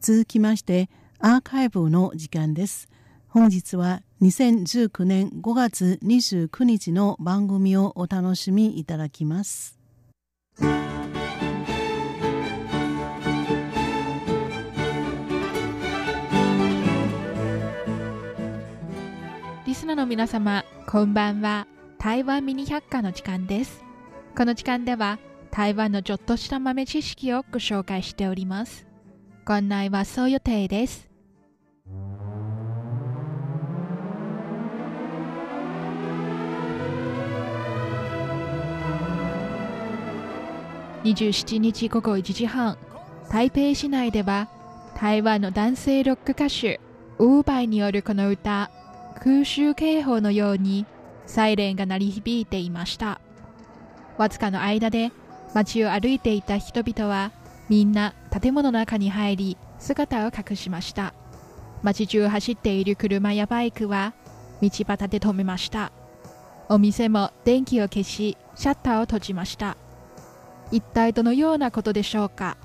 続きましてアーカイブの時間です。本日は2019年5月29日の番組をお楽しみいただきます。リスナーの皆様こんばんは。台湾ミニ百科の時間です。この時間では台湾のちょっとした豆知識をご紹介しております。ご案内はそう予定です。27日午後1時半台北市内では台湾の男性ロック歌手ウーバイによるこの歌空襲警報のようにサイレンが鳴り響いていました。わずかの間で街を歩いていた人々はみんな建物の中に入り姿を隠しました。街中走っている車やバイクは道端で止めました。お店も電気を消しシャッターを閉じました。一体どのようなことでしょうか。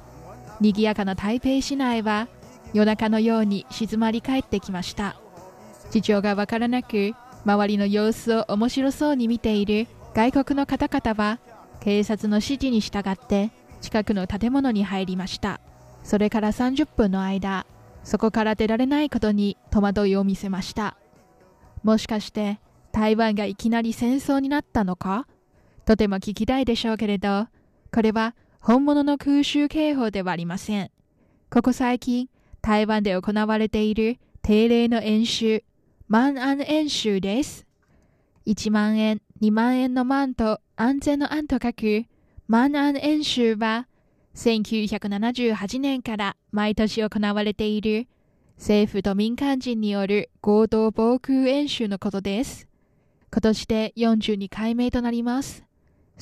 賑やかな台北市内は夜中のように静まり返ってきました。事情がわからなく周りの様子を面白そうに見ている外国の方々は警察の指示に従って近くの建物に入りました。それから30分の間そこから出られないことに戸惑いを見せました。もしかして台湾がいきなり戦争になったのか？とても聞きたいでしょうけれどこれは本物の空襲警報ではありません。ここ最近台湾で行われている定例の演習万安演習です。1万円2万円の万と安全の安と書く万安演習は1978年から毎年行われている政府と民間人による合同防空演習のことです。今年で42回目となります。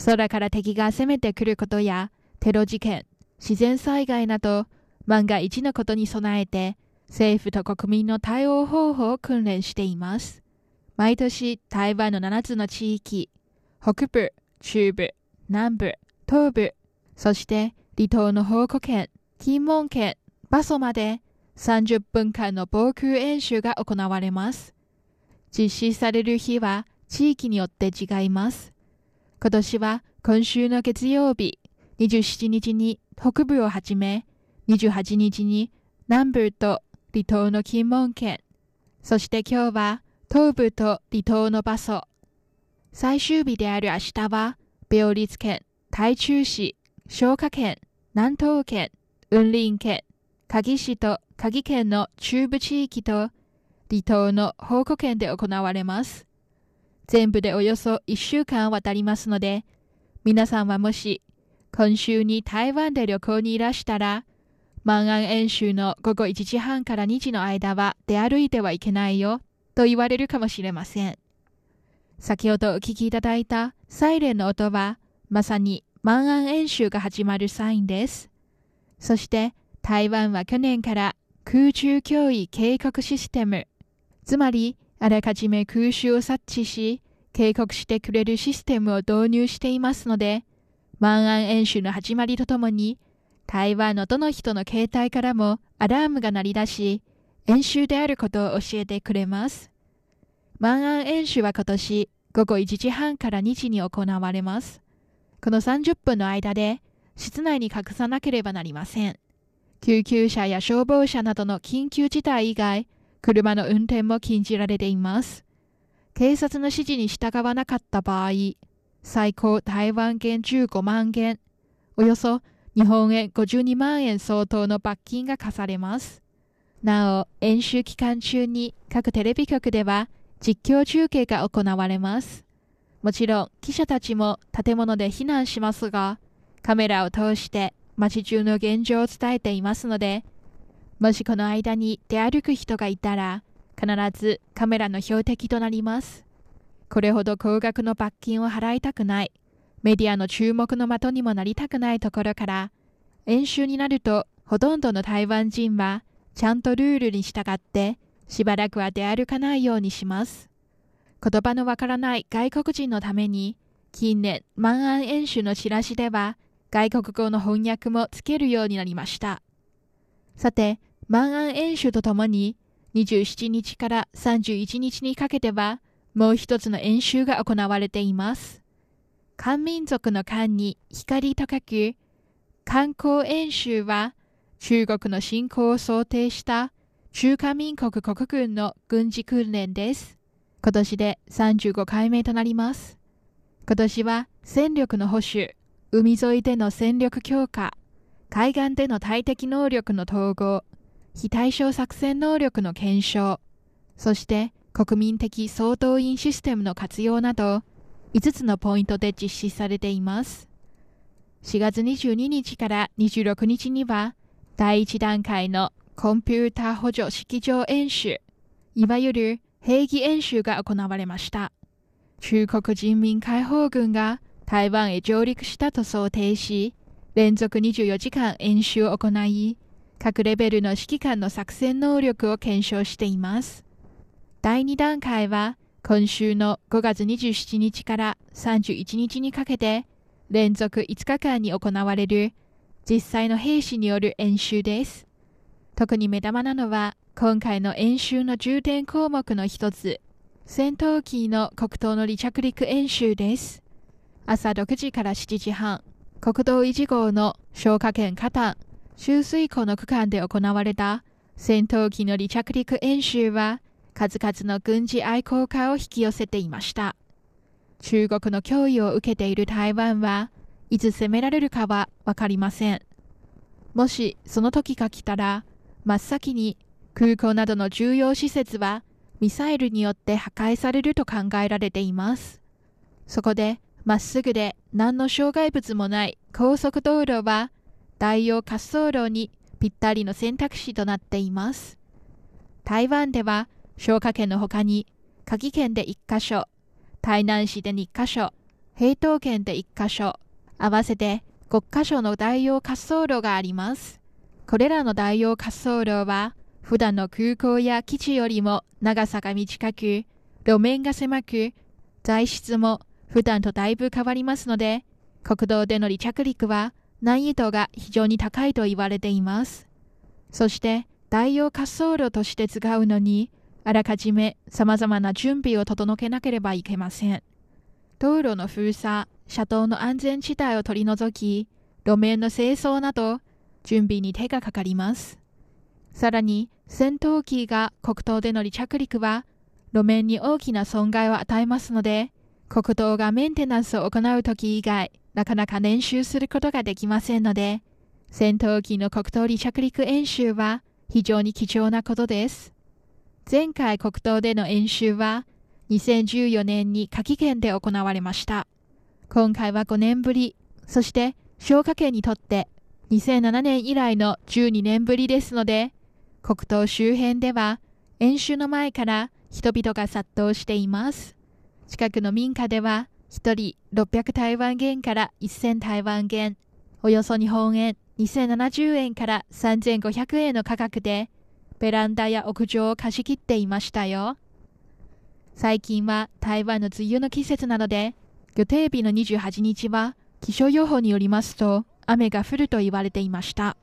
空から敵が攻めてくることやテロ事件、自然災害など万が一のことに備えて政府と国民の対応方法を訓練しています。毎年台湾の7つの地域、北部、中部、南部、東部、そして離島の宝庫県、金門県、馬祖まで30分間の防空演習が行われます。実施される日は地域によって違います。今年は今週の月曜日27日に北部をはじめ28日に南部と離島の金門県、そして今日は東部と離島の馬祖。最終日である明日は、病立県、台中市、消化県、南東県、雲林県、鍵市と鍵県の中部地域と離島の宝庫県で行われます。全部でおよそ1週間渡りますので、皆さんはもし今週に台湾で旅行にいらしたら、万安演習の午後1時半から2時の間は出歩いてはいけないよと言われるかもしれません。先ほどお聞きいただいたサイレンの音はまさに万安演習が始まるサインです。そして台湾は去年から空中脅威警告システム、つまりあらかじめ空襲を察知し警告してくれるシステムを導入していますので、万安演習の始まりとともに台湾のどの人の携帯からもアラームが鳴り出し、演習であることを教えてくれます。万安演習は今年午後1時半から2時に行われます。この30分の間で室内に隠さなければなりません。救急車や消防車などの緊急事態以外、車の運転も禁じられています。警察の指示に従わなかった場合、最高台湾元15万元、およそ日本円52万円相当の罰金が課されます。なお、演習期間中に各テレビ局では実況中継が行われます。もちろん記者たちも建物で避難しますが、カメラを通して街中の現状を伝えていますので、もしこの間に出歩く人がいたら、必ずカメラの標的となります。これほど高額の罰金を払いたくない、メディアの注目の的にもなりたくないところから、演習になるとほとんどの台湾人はちゃんとルールに従ってしばらくは出歩かないようにします。言葉のわからない外国人のために、近年、万安演習のチラシでは、外国語の翻訳もつけるようになりました。さて、満安演習とともに27日から31日にかけてはもう一つの演習が行われています。漢民族の漢に光と書く観光演習は中国の侵攻を想定した中華民国国軍の軍事訓練です。今年で35回目となります。今年は戦力の保守、海沿いでの戦力強化、海岸での対敵能力の統合、非対称作戦能力の検証、そして国民的総動員システムの活用など、5つのポイントで実施されています。4月22日から26日には、第1段階のコンピューター補助式場演習、いわゆる兵器演習が行われました。中国人民解放軍が台湾へ上陸したと想定し、連続24時間演習を行い、各レベルの指揮官の作戦能力を検証しています。第2段階は今週の5月27日から31日にかけて連続5日間に行われる実際の兵士による演習です。特に目玉なのは今回の演習の重点項目の一つ、戦闘機の国道の離着陸演習です。朝6時から7時半、国道1号の消火圏加担、周水湖の区間で行われた戦闘機の離着陸演習は数々の軍事愛好家を引き寄せていました。中国の脅威を受けている台湾はいつ攻められるかはわかりません。もしその時が来たら真っ先に空港などの重要施設はミサイルによって破壊されると考えられています。そこでまっすぐで何の障害物もない高速道路は大洋滑走路にぴったりの選択肢となっています。台湾では消火圏の他に、夏季県で1カ所、台南市で2カ所、平東県で1カ所、合わせて5カ所の大洋滑走路があります。これらの大洋滑走路は、普段の空港や基地よりも長さが短く、路面が狭く、材質も普段とだいぶ変わりますので、国道での離着陸は難易度が非常に高いと言われています。そして、大洋滑走路として使うのに、あらかじめ様々な準備を整けなければいけません。道路の封鎖、車道の安全地帯を取り除き、路面の清掃など、準備に手がかかります。さらに、戦闘機が国道での離着陸は、路面に大きな損害を与えますので、国道がメンテナンスを行うとき以外、なかなか練習することができませんので、戦闘機の国道離着陸演習は非常に貴重なことです。前回国東での演習は2014年に夏季県で行われました。今回は5年ぶり、そして消火圏にとって2007年以来の12年ぶりですので、国東周辺では演習の前から人々が殺到しています。近くの民家では1人600台湾元から1000台湾元、およそ日本円2070円から3500円の価格でベランダや屋上を貸し切っていましたよ。最近は台湾の梅雨の季節なので、予定日の28日は気象予報によりますと雨が降ると言われていました。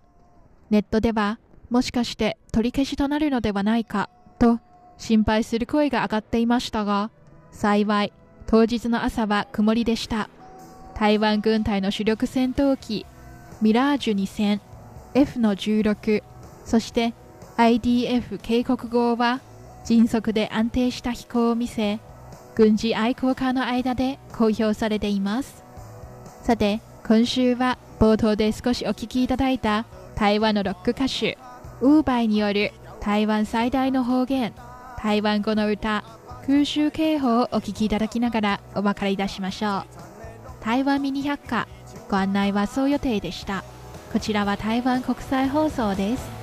ネットではもしかして取り消しとなるのではないかと心配する声が上がっていましたが、幸い当日の朝は曇りでした。台湾軍隊の主力戦闘機ミラージュ2000 F の16そして IDF 警告号は迅速で安定した飛行を見せ軍事愛好家の間で公表されていますさて今週は冒頭で少しお聴きいただいた台湾のロック歌手ウーバイによる台湾最大の方言台湾語の歌空襲警報をお聞きいただきながらお別れいたしましょう。台湾ミニ百科ご案内はそう予定でした。こちらは台湾国際放送です。